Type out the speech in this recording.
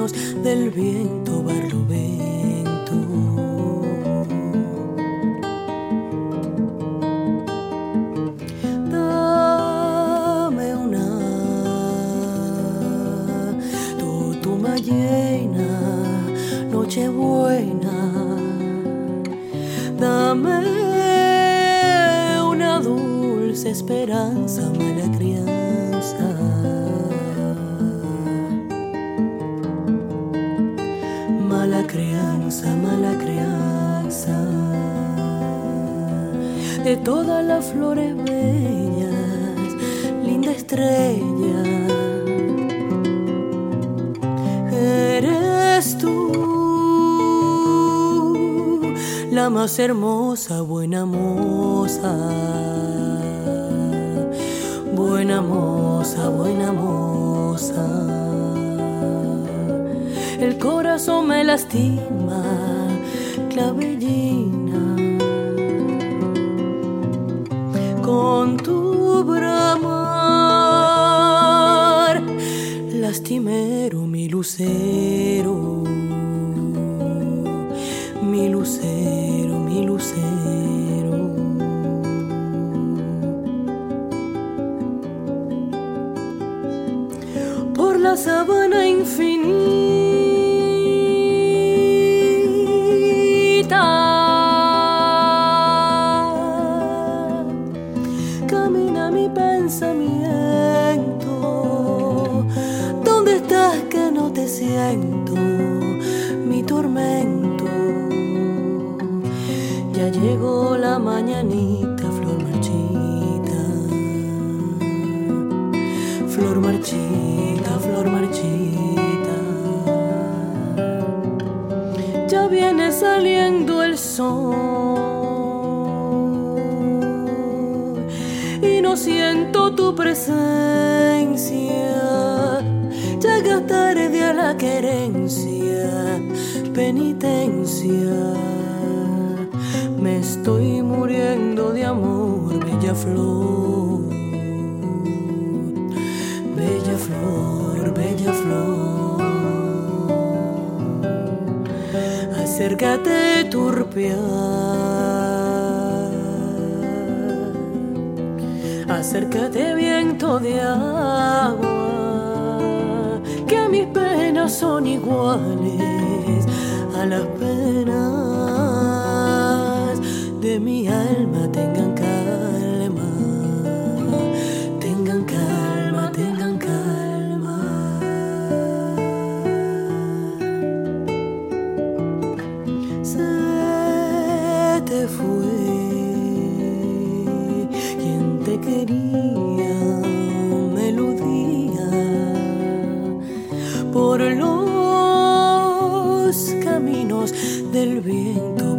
caminos del viento, barlovento. Dame una totuma llena, noche buena. Dame una dulce esperanza, mala De todas las flores bellas, linda estrella. Eres tú la más hermosa, buena moza. Buena moza, buena moza. El corazón me lastima, clavellina. Con tu bramar, lastimero mi lucero, mi lucero, mi lucero. Por la sabana infinita te siento? Mi tormento. Ya llegó la mañanita, flor marchita. Flor marchita, flor marchita. Ya viene saliendo el sol y no siento tu presencia. Querencia, penitencia. Me estoy muriendo de amor, bella flor. Bella flor, bella flor. Acércate, turpia. Acércate, viento de agua, que mis penas son iguales a las penas de mi alma. Tengan por los caminos del viento.